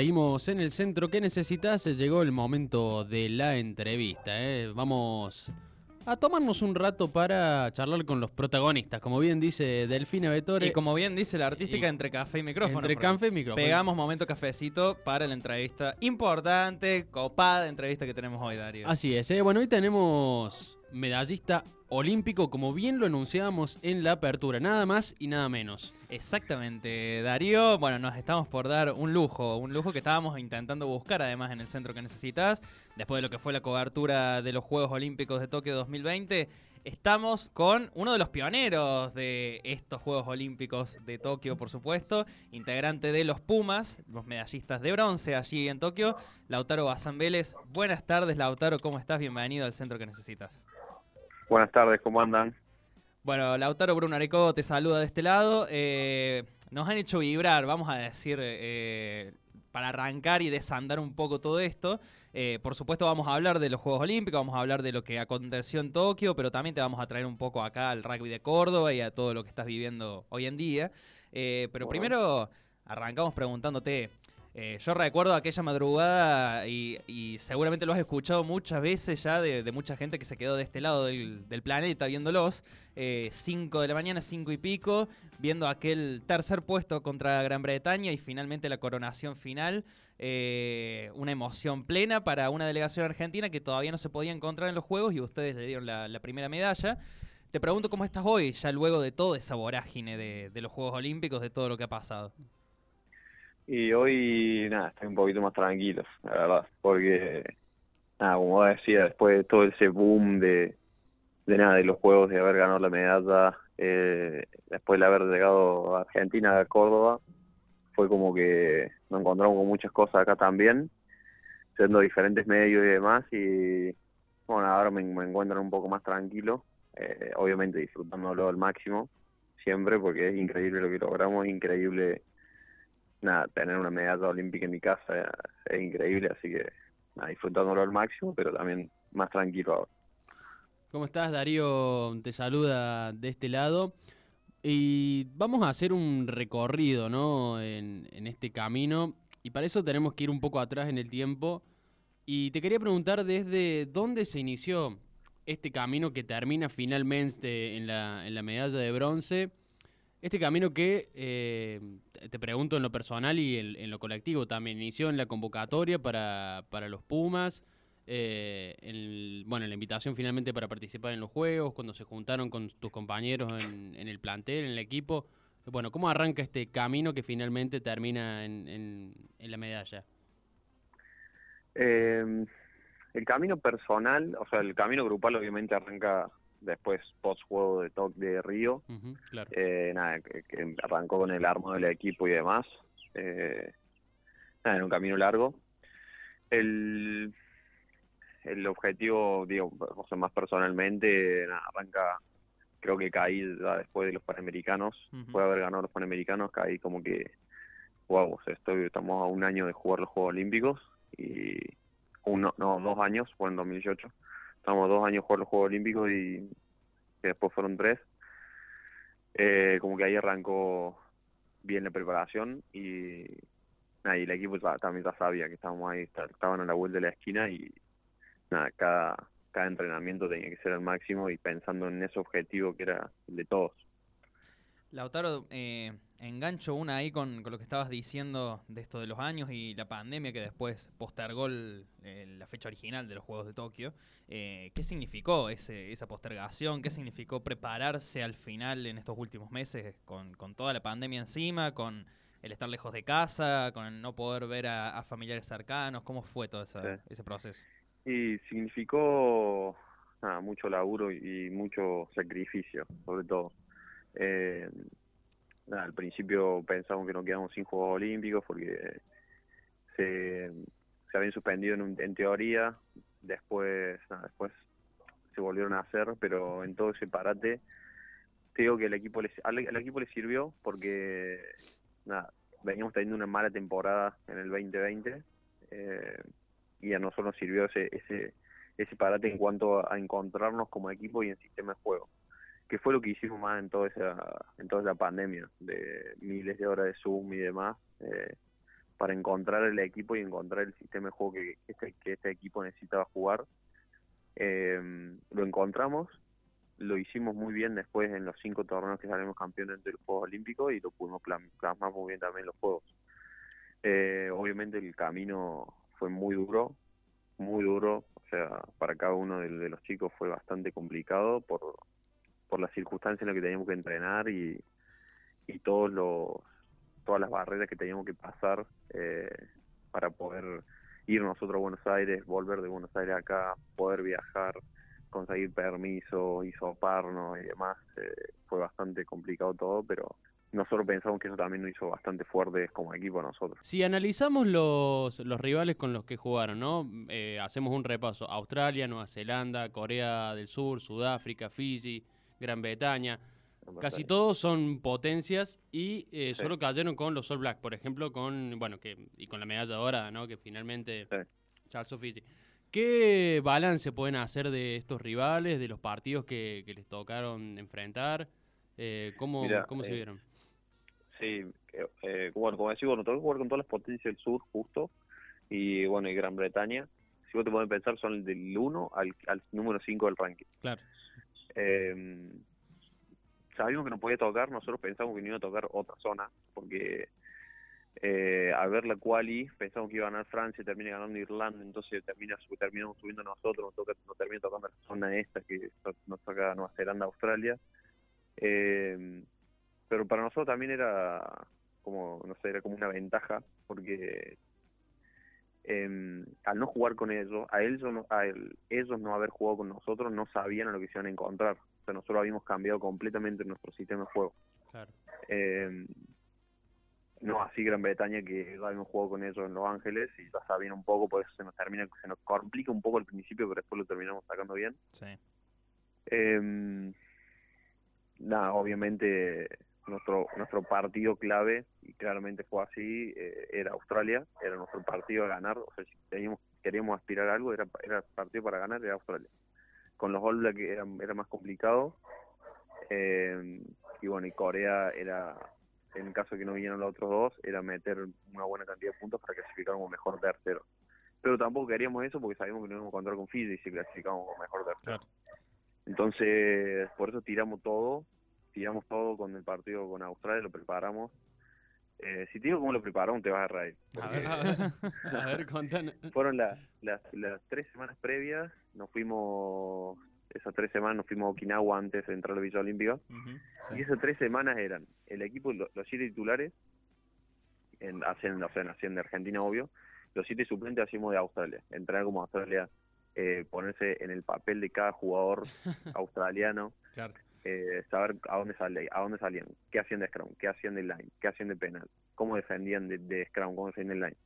Seguimos en el centro. ¿Qué necesitas? Llegó el momento de la entrevista. ¿eh? Vamos a tomarnos un rato para charlar con los protagonistas. Como bien dice Delfina Vetore. Y como bien dice la artística, y- entre café y micrófono. entre café y micrófono. Pegamos momento cafecito para la entrevista importante, copada entrevista que tenemos hoy, Darío. Así es. ¿eh? Bueno, hoy tenemos medallista olímpico, como bien lo anunciábamos en la apertura. Nada más y nada menos. Exactamente, Darío. Bueno, nos estamos por dar un lujo, un lujo que estábamos intentando buscar además en el centro que necesitas. Después de lo que fue la cobertura de los Juegos Olímpicos de Tokio 2020, estamos con uno de los pioneros de estos Juegos Olímpicos de Tokio, por supuesto, integrante de los Pumas, los medallistas de bronce allí en Tokio, Lautaro Bazán. Buenas tardes, Lautaro, ¿cómo estás? Bienvenido al centro que necesitas. Buenas tardes, ¿cómo andan? Bueno, Lautaro Bruno Areco te saluda de este lado. Eh, nos han hecho vibrar, vamos a decir, eh, para arrancar y desandar un poco todo esto. Eh, por supuesto vamos a hablar de los Juegos Olímpicos, vamos a hablar de lo que aconteció en Tokio, pero también te vamos a traer un poco acá al rugby de Córdoba y a todo lo que estás viviendo hoy en día. Eh, pero Bueno. primero arrancamos preguntándote, eh, yo recuerdo aquella madrugada y, y seguramente lo has escuchado muchas veces ya de, de mucha gente que se quedó de este lado del, planeta viéndolos. 5 de la mañana, 5 y pico, viendo aquel tercer puesto contra Gran Bretaña y finalmente la coronación final. Eh, una emoción plena para una delegación argentina que todavía no se podía encontrar en los Juegos y ustedes le dieron la, primera medalla. Te pregunto cómo estás hoy, ya luego de toda esa vorágine de los Juegos Olímpicos, de todo lo que ha pasado. Y hoy, nada, estoy un poquito más tranquilo, la verdad, porque, nada, como decía, después de todo ese boom de, de nada, de los juegos, de haber ganado la medalla, eh, después de haber llegado a Argentina, a Córdoba, fue como que nos encontramos con muchas cosas acá también, siendo diferentes medios y demás, y bueno, ahora me, me encuentro un poco más tranquilo, eh, obviamente disfrutándolo al máximo, siempre, porque es increíble lo que logramos, increíble nada, tener una medalla olímpica en mi casa es increíble, así que disfrutándolo al máximo, pero también más tranquilo ahora. ¿Cómo estás, Darío? Te saluda de este lado. Y vamos a hacer un recorrido, ¿no? En, en este camino. Y para eso tenemos que ir un poco atrás en el tiempo. Y te quería preguntar desde dónde se inició este camino que termina finalmente en la, en la medalla de bronce. Este camino que, eh, te pregunto en lo personal y en, lo colectivo también, inició en la convocatoria para, para los Pumas, eh, en, bueno, en la invitación finalmente para participar en los Juegos, cuando se juntaron con tus compañeros en, en el plantel, en el equipo. Bueno, ¿cómo arranca este camino que finalmente termina en- en la medalla? Eh, el camino personal, o sea, el camino grupal obviamente arranca después post-juego de, To- de Río, claro. eh, nada, que, que arrancó con el armo del equipo y demás. Eh, nada, en un camino largo. El, el objetivo, digo, o sea, más personalmente, nada, arranca, creo que caí ya después de los Panamericanos, después de haber ganado los Panamericanos, caí como que, wow, o sea, estoy, estamos a un año de jugar los Juegos Olímpicos y uno, no, dos años, fue en 2018. Estamos dos años jugando los Juegos Olímpicos y que después fueron tres. Eh, como que ahí arrancó bien la preparación y, nada, y el equipo también ya sabía que estábamos ahí, estaban a la vuelta de la esquina y nada, cada, cada entrenamiento tenía que ser al máximo y pensando en ese objetivo que era el de todos. Lautaro, eh, engancho una ahí con, con lo que estabas diciendo de esto de los años y la pandemia que después postergó el- el- la fecha original de los Juegos de Tokio. Eh, ¿Qué significó ese, esa postergación? ¿Qué significó prepararse al final en estos últimos meses con, con toda la pandemia encima, con el estar lejos de casa, con el no poder ver a, a familiares cercanos? ¿Cómo fue todo esa- Sí. ese proceso? Y significó, nada, mucho laburo y mucho sacrificio, sobre todo. Eh, al principio pensamos que nos quedamos sin Juegos Olímpicos porque se, habían suspendido en, un- en teoría, después, después se volvieron a hacer, pero en todo ese parate, te digo que el equipo les, al, al equipo le sirvió porque nada, veníamos teniendo una mala temporada en el 2020 eh, y a nosotros nos sirvió ese, ese, ese parate en cuanto a encontrarnos como equipo y en sistema de juego que fue lo que hicimos más en toda esa en toda esa pandemia de miles de horas de Zoom y demás eh, para encontrar el equipo y encontrar el sistema de juego que este, que este equipo necesitaba jugar Eh, lo encontramos lo hicimos muy bien después en los cinco torneos que salimos campeones de los Juegos Olímpicos y lo pudimos plasmar muy bien también en los Juegos. Eh, obviamente el camino fue muy duro muy duro o sea para cada uno de, de los chicos fue bastante complicado por por las circunstancias en las que teníamos que entrenar y, y todos los todas las barreras que teníamos que pasar eh, para poder ir nosotros a Buenos Aires, volver de Buenos Aires acá, poder viajar, conseguir permiso, hisoparnos y demás. eh, fue bastante complicado todo, pero nosotros pensamos que eso también nos hizo bastante fuertes como equipo nosotros. Si analizamos los, los rivales con los que jugaron, ¿no? Eh, hacemos un repaso. Australia, Nueva Zelanda, Corea del Sur, Sudáfrica, Fiji, Gran Bretaña. Casi todos son potencias y eh, Sí. solo cayeron con los All Black, por ejemplo, con bueno que y con la medalla dorada, ¿no? Que finalmente Sí. Charles Fiji. ¿Qué balance pueden hacer de estos rivales, de los partidos que, que les tocaron enfrentar? Eh, ¿Cómo, cómo se eh, vieron? Sí, eh, bueno, como decía, bueno, tengo que jugar con todas las potencias del sur, justo, y bueno, y Gran Bretaña. Si vos te podés pensar, son del 1 al, al número 5 del ranking. Claro. Eh, sabíamos que nos podía tocar, nosotros pensamos que no iba a tocar otra zona, porque eh, a ver la quali, pensamos que iba a ganar Francia, termina ganando Irlanda, entonces termina terminamos subiendo nosotros, nos, toca, nos termina tocando la zona esta que nos toca Nueva Zelanda, Australia. Eh, pero para nosotros también era como, no sé, era como una ventaja, porque em, al no jugar con ellos, a ellos, no- a el- ellos no haber jugado con nosotros, no sabían a lo que se iban a encontrar. O sea, nosotros habíamos cambiado completamente nuestro sistema de juego. Claro. Eh, no así Gran Bretaña que ya habíamos jugado con ellos en Los Ángeles y ya sabían un poco, por eso se nos termina, se nos complica un poco al principio, pero después lo terminamos sacando bien. Sí. Eh, nada, obviamente nuestro nuestro partido clave, y claramente fue así, eh, era Australia, era nuestro partido a ganar, o sea, si teníamos, queríamos aspirar a algo, era, era partido para ganar, era Australia. Con los All Black era, era más complicado, eh, y bueno, y Corea era, en caso de que no vinieran los otros dos, era meter una buena cantidad de puntos para clasificar como mejor tercero. Pero tampoco queríamos eso porque sabíamos que no íbamos a encontrar con Fiji si clasificamos como mejor tercero. Claro. Entonces, por eso tiramos todo, tiramos todo con el partido con Australia, lo preparamos. Eh, si te digo cómo lo preparamos, te vas a reír. A ver, a ver, a ver, contanos. fueron las, las, las tres semanas previas, nos fuimos, esas tres semanas nos fuimos a Okinawa antes de entrar a la Villa Olímpica. Y sí. esas tres semanas eran el equipo, lo- los siete titulares, en, hacen, o sea, hacían de Argentina, obvio, los siete suplentes hacíamos de Australia, entrar como Australia, eh, ponerse en el papel de cada jugador australiano, Claro. Eh, saber a dónde sale, a dónde salían, qué hacían de scrum, qué hacían de line, qué hacían de penal, cómo defendían de, de scrum, cómo defendían de line.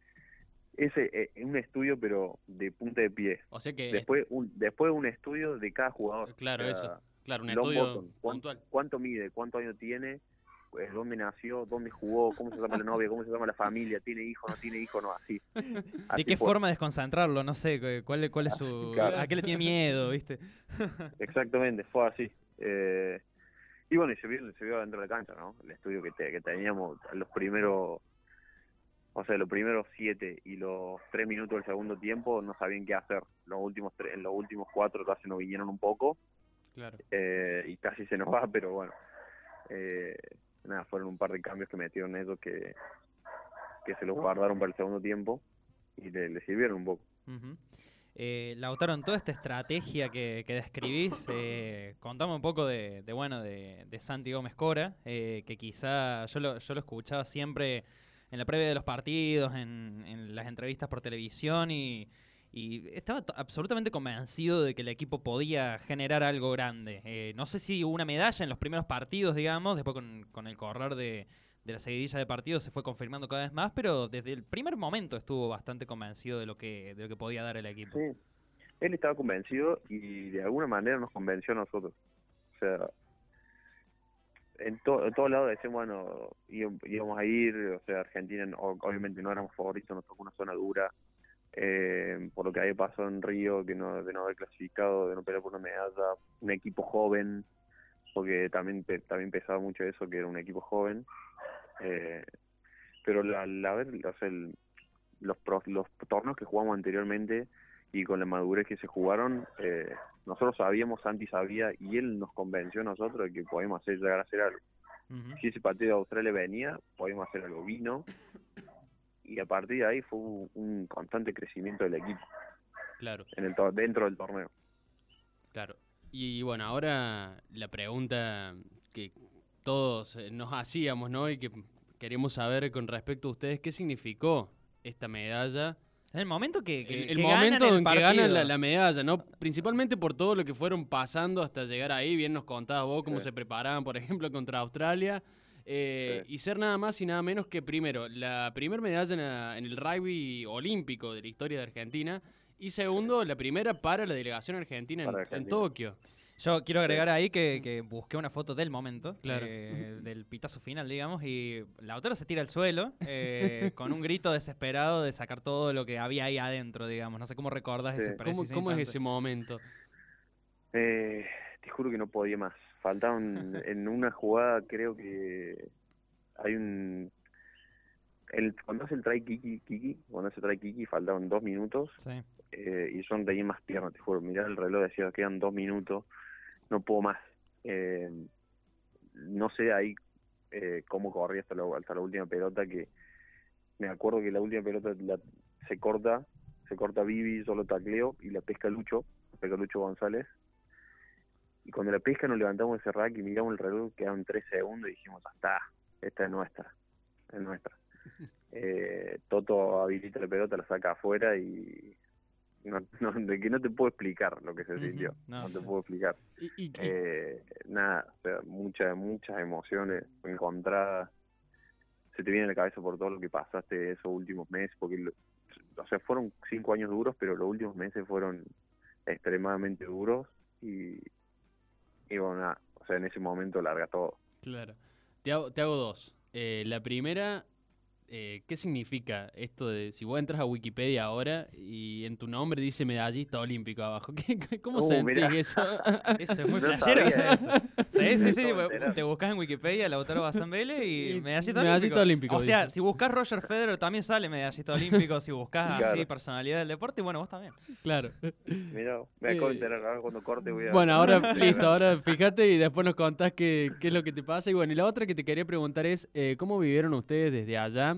Ese eh, es un estudio, pero de punta de pie. O sea que, Después un, después un estudio de cada jugador. claro, O sea, eso. Claro, un estudio bottom, cuán- puntual. ¿Cuánto mide? ¿Cuántos años tiene? eh, ¿Dónde nació? ¿Dónde jugó? ¿Cómo se llama la novia? ¿Cómo se llama la familia? ¿Tiene hijo? ¿No tiene hijo? No, así. ¿De qué fue. forma desconcentrarlo? No sé, cu- ¿cuál, cuál es su... Claro. ¿A qué le tiene miedo, viste? Exactamente, fue así. Eh, y bueno, y se vio, se vio dentro de la cancha, ¿no? El estudio que, te- que teníamos, los primeros, o sea, los primeros siete y los tres minutos del segundo tiempo no sabían qué hacer. Los últimos tres, en los últimos cuatro casi nos vinieron un poco Claro. eh, y casi se nos va, pero bueno. Eh, nada, fueron un par de cambios que metieron ellos que, que se los guardaron para el segundo tiempo y le, le sirvieron un poco. Ujú. Eh, Lautaro, en toda esta estrategia que, que describís, eh, contame un poco de, de, bueno, de, de Santi Cora, eh, que quizá yo lo, yo lo escuchaba siempre en la previa de los partidos, en, en las entrevistas por televisión y, estaba absolutamente convencido de que el equipo podía generar algo grande. Eh, no sé si una medalla en los primeros partidos, digamos, después con, con el correr de, de la seguidilla de partidos se fue confirmando cada vez más, pero desde el primer momento estuvo bastante convencido de lo que, de lo que podía dar el equipo. Sí. Él estaba convencido y de alguna manera nos convenció a nosotros. O sea, en, to- en todos lados decían, bueno, íbam- íbamos a ir, o sea, Argentina obviamente no éramos favoritos, nos tocó una zona dura, eh, por lo que había pasado en Río, que no, de no haber clasificado, de no pelear por una medalla, un equipo joven, porque también también pesaba mucho eso, que era un equipo joven. Eh, pero la, la, ver- o sea, el- los, los torneos que jugamos anteriormente y con la madurez que se jugaron, eh, nosotros sabíamos, Santi sabía, y él nos convenció a nosotros de que podíamos hacer, llegar a hacer algo. Si ese partido de Australia venía, podíamos hacer algo. Vino, y a partir de ahí fue un, un constante crecimiento del equipo Claro, en el dentro del torneo. claro. Y bueno, ahora la pregunta que todos eh, nos hacíamos, ¿no? Y que queremos saber con respecto a ustedes, ¿qué significó esta medalla? En el momento que, que- el el que ganan momento el en que ganan la, medalla, ¿no? Principalmente por todo lo que fueron pasando hasta llegar ahí. Bien nos contabas vos cómo Sí. se preparaban, por ejemplo, contra Australia. eh, Sí. Y ser nada más y nada menos que, primero, la primera medalla en, la- en el rugby olímpico de la historia de Argentina. Y segundo, la primera para la delegación argentina en, Para en Argentina. Tokio. Yo quiero agregar ahí que, que busqué una foto del momento, Claro. eh, del pitazo final, digamos, y Lautaro se tira al suelo eh, con un grito desesperado de sacar todo lo que había ahí adentro, digamos. No sé cómo recordás Sí. ese ¿Cómo, cómo es ese momento? Eh, te juro que no podía más. Faltaban en una jugada, creo que hay un. El, cuando hace el try Kiki, Kiki, cuando hace try Kiki, faltaban dos minutos Sí. eh, y yo no tenía más piernas, te juro. Mirar el reloj, decía, quedan dos minutos, no puedo más. Eh, no sé ahí eh, cómo corrí hasta la, hasta la última pelota, que me acuerdo que la última pelota la- se corta, se corta Vivi, yo lo tacleo y la pesca Lucho, la pesca Lucho González. Y cuando la pesca nos levantamos ese rack y miramos el reloj, quedaban tres segundos y dijimos, hasta, esta es nuestra, es nuestra. Eh, Toto habilita la pelota, la saca afuera y no, no, de que no te puedo explicar lo que se sintió, no, no, te sí. puedo explicar. Y, y- y- Eh, nada, o sea, muchas, muchas emociones encontradas. Se te viene a la cabeza por todo lo que pasaste esos últimos meses, porque, lo- o sea, fueron cinco años duros, pero los últimos meses fueron extremadamente duros y, y bueno, nada, o sea, en ese momento larga todo. Claro. Te hago, te hago dos. Eh, la primera, eh, ¿qué significa esto de si vos entras a Wikipedia ahora y en tu nombre dice medallista olímpico abajo? ¿Qué, qué- ¿Cómo Uh, sentís mirá. eso? Eso es muy No. Sí, sí, sí. Te buscas en Wikipedia Lautaro Bazán Vélez y Y medallista, medallista olímpico, O sea, dice. si buscas Roger Federer también sale medallista olímpico. Si buscas así personalidad del deporte, bueno, vos también. claro. Mira, me acabo de Eh, enterar ahora cuando corte voy a... Bueno, ahora listo, ahora fíjate y después nos contás qué, qué es lo que te pasa. Y bueno, y la otra que te quería preguntar es, eh, ¿cómo vivieron ustedes desde allá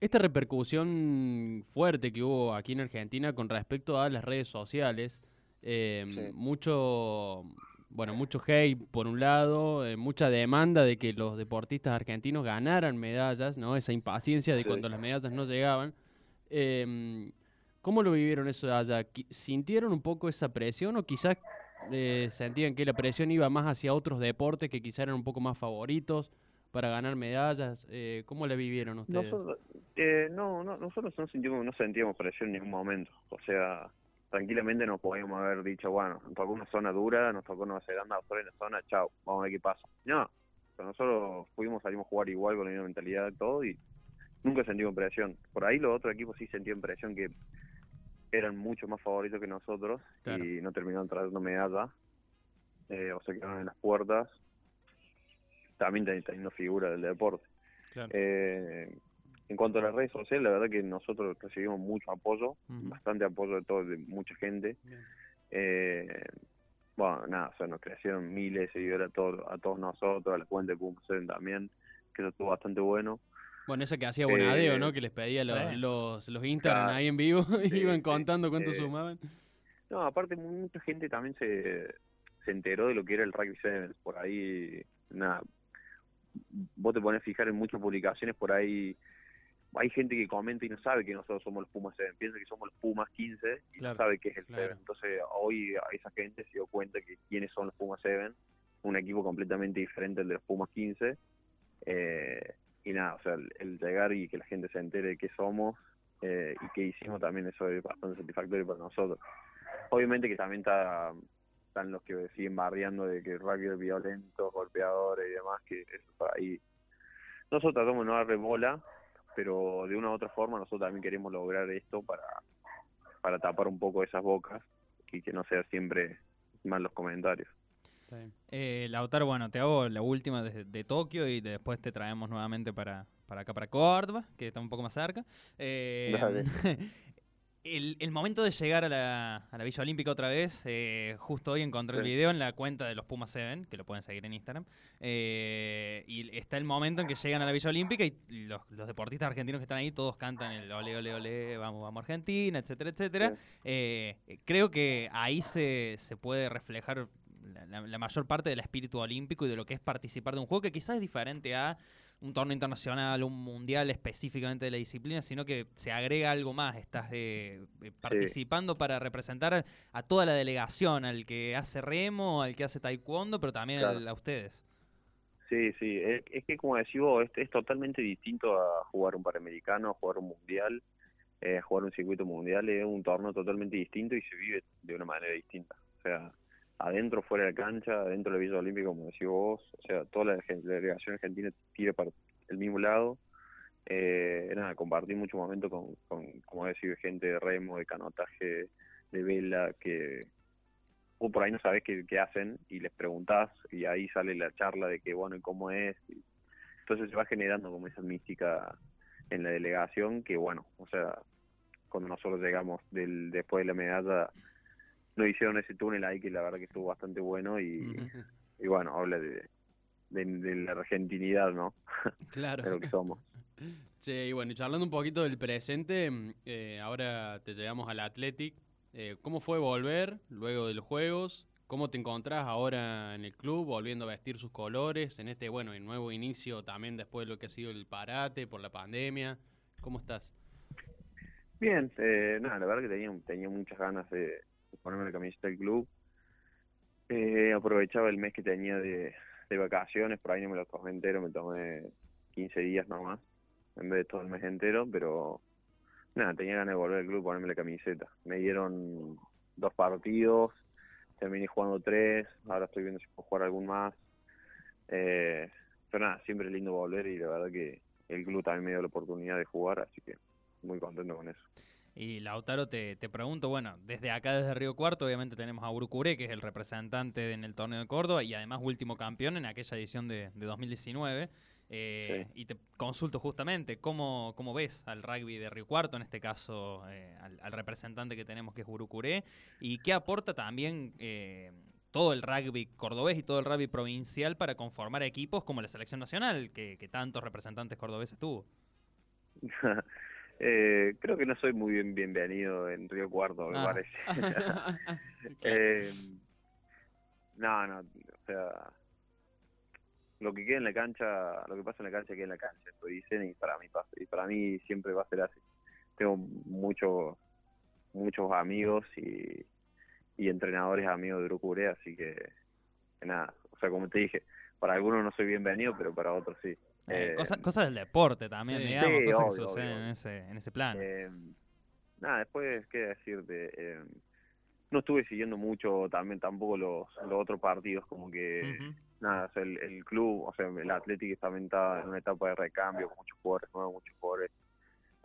esta repercusión fuerte que hubo aquí en Argentina con respecto a las redes sociales? Eh, Sí. Mucho, bueno, mucho hate por un lado, eh, mucha demanda de que los deportistas argentinos ganaran medallas, ¿no? Esa impaciencia de cuando las medallas no llegaban. Em, ¿Cómo lo vivieron eso allá? ¿Sintieron un poco esa presión o quizás eh, sentían que la presión iba más hacia otros deportes que quizás eran un poco más favoritos para ganar medallas? Eh, ¿Cómo la vivieron ustedes? Nosotros, eh, no, no, nosotros no sentimos, no sentíamos presión en ningún momento. O sea, tranquilamente nos podíamos haber dicho, bueno, nos tocó una zona dura, nos tocó Nueva Zelanda, Australia en la zona, chao, vamos a ver qué pasa. No, nosotros fuimos, salimos a jugar igual con la misma mentalidad, todo, y nunca sentimos presión. Por ahí los otros equipos sí sentían presión que eran mucho más favoritos que nosotros Claro. y no terminaron trayendo medalla, eh, o se quedaron en las puertas, también teni- teniendo figura del deporte. Claro. Eh, en cuanto a las redes sociales, la verdad que nosotros recibimos mucho apoyo, bastante apoyo de todo, de mucha gente. Eh, bueno, nada, o sea, nos crecieron miles de seguidores a todos, a todos nosotros, a la cuenta de también, que eso estuvo bastante bueno. Bueno, esa que hacía Bonadeo, Eh, ¿no? Que les pedía los, los, los Instagram Claro. ahí en vivo y iban contando cuánto sumaban. No, aparte mucha gente también se, se enteró de lo que era el Rugby Sevens, por ahí, nada, vos te pones a fijar en muchas publicaciones por ahí, hay gente que comenta y no sabe que nosotros somos los Pumas 7, piensa que somos los Pumas 15 y Claro, no sabe qué es el claro. 7. Entonces hoy a esa gente se dio cuenta que quiénes son los Pumas 7, un equipo completamente diferente al de los Pumas 15. Eh, y nada, o sea, el, el llegar y que la gente se entere de qué somos eh, y qué hicimos también eso es bastante satisfactorio para nosotros. Obviamente que también está, están los que siguen barriando de que el rugby es violento, golpeadores y demás, que eso por ahí. Nosotros tratamos de no darle bola, pero de una u otra forma nosotros también queremos lograr esto para, para tapar un poco esas bocas y que no sea siempre mal los comentarios. Eh, Lautaro, bueno, te hago la última de, de Tokio y después te traemos nuevamente para, para acá, para Córdoba, que está un poco más cerca. Eh. el, el momento de llegar a la, a la Villa Olímpica otra vez, eh, justo hoy encontré el video en la cuenta de los Pumas 7, que lo pueden seguir en Instagram, eh, y está el momento en que llegan a la Villa Olímpica y los, los deportistas argentinos que están ahí todos cantan el ole, ole, ole, vamos, vamos Argentina, etcétera, etcétera. Sí. Eh, creo que ahí se, se puede reflejar la mayor parte del espíritu olímpico y de lo que es participar de un juego que quizás es diferente a un torneo internacional, un mundial específicamente de la disciplina, sino que se agrega algo más. Estás eh, participando para representar a, a toda la delegación, al que hace remo, al que hace taekwondo, pero también Claro. al- a ustedes. Sí, sí, es, es que como decís vos, es, es totalmente distinto a jugar un Panamericano, a jugar un Mundial, eh, a jugar un circuito mundial, es un torneo totalmente distinto y se vive de una manera distinta. O sea, adentro, fuera de la cancha, adentro de la Villa Olímpica, como decís vos, o sea, toda la, delegación argentina tira para el mismo lado. Eh, nada, compartí mucho momento con, con, como decís, gente de remo, de canotaje, de vela, que vos por ahí no sabés qué, qué hacen y les preguntás y ahí sale la charla de que bueno y cómo es. entonces se va generando como esa mística en la delegación que bueno, o sea, cuando nosotros llegamos del después de la medalla nos hicieron ese túnel ahí que la verdad que estuvo bastante bueno y, y bueno, habla de, de, de la argentinidad, ¿no? Claro. De lo que somos. Che, y bueno, y charlando un poquito del presente, eh, ahora te llegamos al Athletic. Eh, ¿Cómo fue volver luego de los Juegos? ¿Cómo te encontrás ahora en el club, volviendo a vestir sus colores, en este, bueno, el nuevo inicio también después de lo que ha sido el parate por la pandemia? ¿Cómo estás? Bien, eh, nada, la verdad que tenía, tenía muchas ganas de ponerme la camiseta del club. Eh, aprovechaba el mes que tenía de, de vacaciones, por ahí no me lo tomé entero, me tomé 15 días nomás, en vez de todo el mes entero, pero nada, tenía ganas de volver al club, ponerme la camiseta. Me dieron dos partidos, terminé jugando tres, ahora estoy viendo si puedo jugar algún más. Eh, pero nada, siempre es lindo volver y la verdad que el club también me dio la oportunidad de jugar, así que muy contento con eso. Y Lautaro, te, te pregunto, bueno, desde acá, desde Río Cuarto, obviamente tenemos a Urucuré, que es el representante en el torneo de Córdoba y además último campeón en aquella edición de, de 2019. Eh, Y te consulto justamente, ¿cómo, ¿cómo ves al rugby de Río Cuarto, en este caso eh, al, al representante que tenemos que es Urucuré? ¿Y qué aporta también eh, todo el rugby cordobés y todo el rugby provincial para conformar equipos como la selección nacional, que, que tantos representantes cordobeses tuvo? Eh, creo que no soy muy bien bienvenido en Río Cuarto, me Ah. parece. Eh, no, no, o sea, lo que queda en la cancha, lo que pasa en la cancha queda en la cancha, eso dicen y para mí pasa, y para mí siempre va a ser así. Tengo muchos muchos amigos y, y entrenadores amigos de Urucuré, así que, que nada, o sea, como te dije, para algunos no soy bienvenido, pero para otros sí. Eh, Eh, cosa- cosas del deporte también, sí. digamos, Sí, cosas que suceden obvio, En, ese, en ese plan. Eh, nada, después, ¿qué decirte? Eh, no estuve siguiendo mucho también tampoco los, los otros partidos, como que, nada, o sea, el, el club, o sea, el Atlético también está en una etapa de recambio con muchos jugadores nuevos, muchos jugadores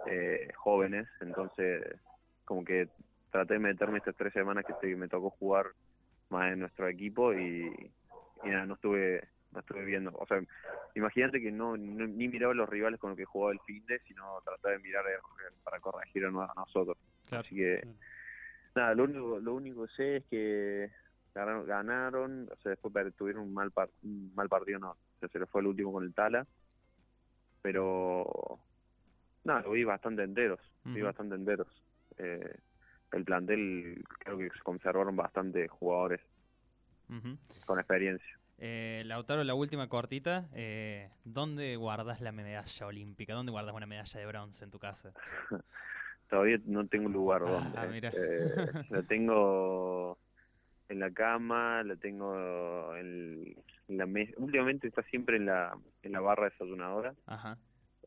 eh, jóvenes, entonces, como que traté de meterme estas tres semanas que me tocó jugar más en nuestro equipo y, y nada, no estuve no estuve viendo, o sea, imagínate que no, no- ni miraba los rivales con los que jugaba el fin de, sino trataba de mirar para corregir a no- a nosotros. Claro. Así que, Claro. nada, lo único, lo único que sé es que ganaron, o sea, después tuvieron un mal, par- un mal partido, no, o sea, se les fue el último con el Tala, pero, nada, lo vi bastante enteros, vi Ujú. bastante enteros. Eh, el plantel creo que se conservaron bastante jugadores con experiencia. Eh, Lautaro, la última cortita. eh, ¿Dónde guardas la medalla olímpica? ¿Dónde guardas una medalla de bronce en tu casa? Todavía no tengo lugar Ah, donde. mira. Eh, la tengo en la cama, la tengo en, en la mesa. Últimamente está siempre en la, en la barra desayunadora. Ajá.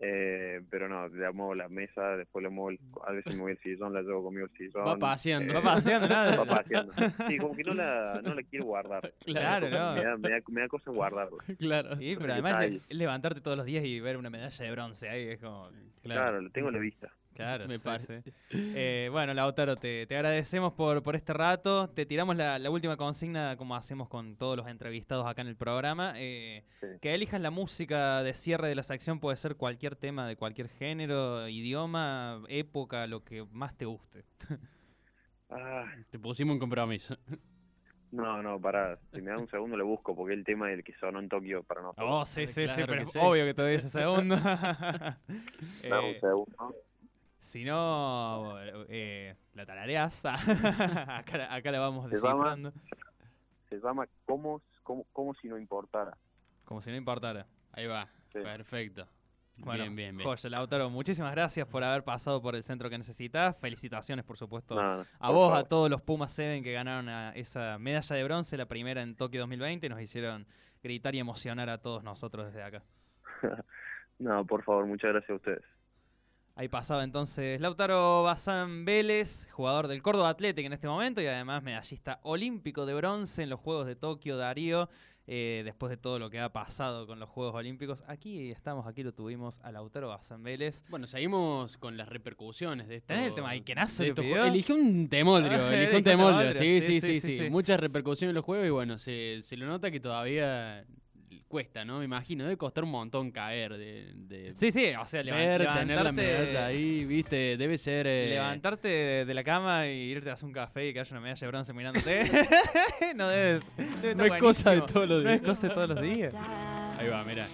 Eh, pero no, le muevo la mesa, después le muevo, el- a veces me voy al sillón, la llevo conmigo al sillón. Va paseando. eh, Va paseando, nada. va paseando. Sí, como que no la, no la quiero guardar. Claro, Me da no. cosa- Me da, me da, me da cosa guardarla. Claro. Sí, pero además le- levantarte todos los días y ver una medalla de bronce ahí es como. Claro, la tengo a la vista. Claro, Me sí, parece. sí. Eh, bueno, Lautaro, te, te agradecemos por, por este rato. Te tiramos la, la última consigna, como hacemos con todos los entrevistados acá en el programa. eh, Sí. Que elijas la música de cierre de la sección, puede ser cualquier tema de cualquier género, idioma, época, lo que más te guste. Ah, Te pusimos un compromiso. no, no, pará. Si me da un segundo le busco, porque el tema del que sonó en Tokio para nosotros. Oh, sí, sí, sí, pero que es sí. obvio que te doy ese segundo. Dame Eh, un segundo. Si no, eh, la tarareas. acá, acá la vamos Se llama- descifrando. Se llama ¿Cómo, cómo, cómo si no importara? Como si no importara. Ahí va. Sí. Perfecto. Bueno, bien, bien, bien. Joya, Lautaro, muchísimas gracias por haber pasado por el centro que necesitas. Felicitaciones, por supuesto, No, no, a por vos, a todos los Pumas 7 que ganaron a esa medalla de bronce, la primera en Tokio 2020. Nos hicieron gritar y emocionar a todos nosotros desde acá. No, por favor, muchas gracias a ustedes. Ahí pasaba entonces Lautaro Bazán Vélez, jugador del Córdoba Athletic en este momento y además medallista olímpico de bronce en los Juegos de Tokio, Darío. eh, después de todo lo que ha pasado con los Juegos Olímpicos, aquí estamos, aquí lo tuvimos a Lautaro Bazán Vélez. Bueno, seguimos con las repercusiones de esto. ¿Tenés el tema Ikenazo de que pidió? Eligió un temoldrio, Ah, eligió un temoldrio, Sí, sí, sí, sí, sí, sí, sí. sí. Mucha repercusión en los juegos y bueno, se, se lo nota que todavía cuesta, ¿no? Me imagino, debe costar un montón caer de, de Sí, sí, o sea, ver, tener la medalla levantarte, ahí, viste, debe ser... eh, levantarte de, de la cama y irte a hacer un café y que haya una medalla de bronce mirándote. no debe, debe No es cosa de todos los No es días. cosa de todos los días. Ahí va, mira.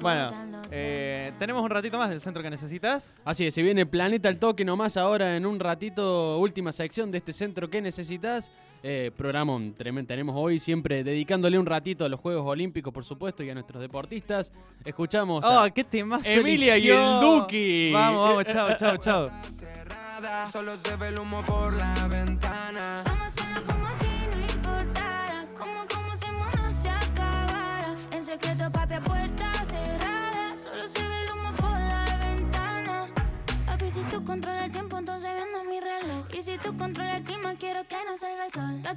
Bueno, eh, tenemos un ratito más del centro que necesitas. Así es, se viene Planeta al Toque nomás ahora en un ratito, última sección de este centro que necesitas. Eh, programón tremendo tenemos hoy, siempre dedicándole un ratito a los Juegos Olímpicos, por supuesto, y a nuestros deportistas. Escuchamos Oh, a qué temas. Emilia y el Duki. Vamos, vamos, chao, chao, chao. cerrada, solo se ve el humo por la ventana.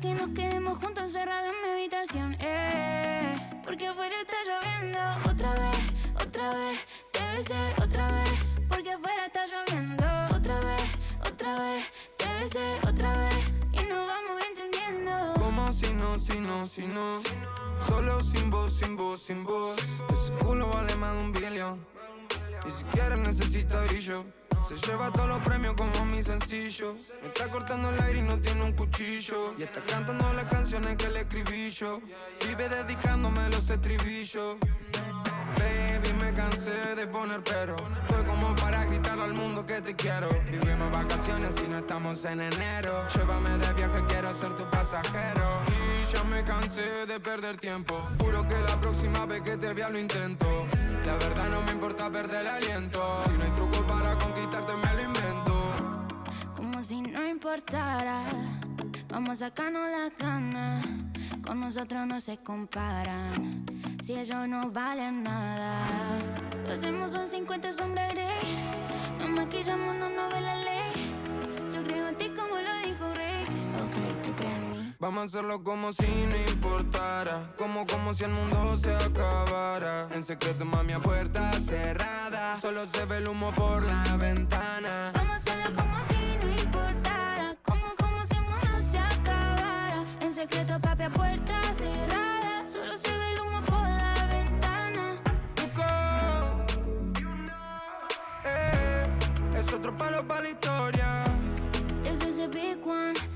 Que nos quedemos está cantando las canciones que le escribí yo. Vive dedicándome los estribillos. Baby, me cansé de poner pero. Estoy como para gritarle al mundo que te quiero. Vivimos vacaciones y no estamos en enero. Llévame de viaje, quiero ser tu pasajero. Y ya me cansé de perder tiempo. Juro que la próxima vez que te vea lo intento. La verdad no me importa perder el aliento. Si no hay truco para conquistarte, me lo invento. como si no importara. Vamos a sacarnos las ganas, con nosotros no se comparan. Si ellos no valen nada, lo hacemos son 50 sombras grey. Nos maquillamos, no nos ve la ley. Yo creo en ti como lo dijo Rick. Ok, tú crees en mí. Vamos a hacerlo como si no importara. Como, como si el mundo se acabara. En secreto, mami, a puerta cerrada. Solo se ve el humo por la ventana. Vamos a hacerlo como Eh, es otro palo para la historia. This is a big one.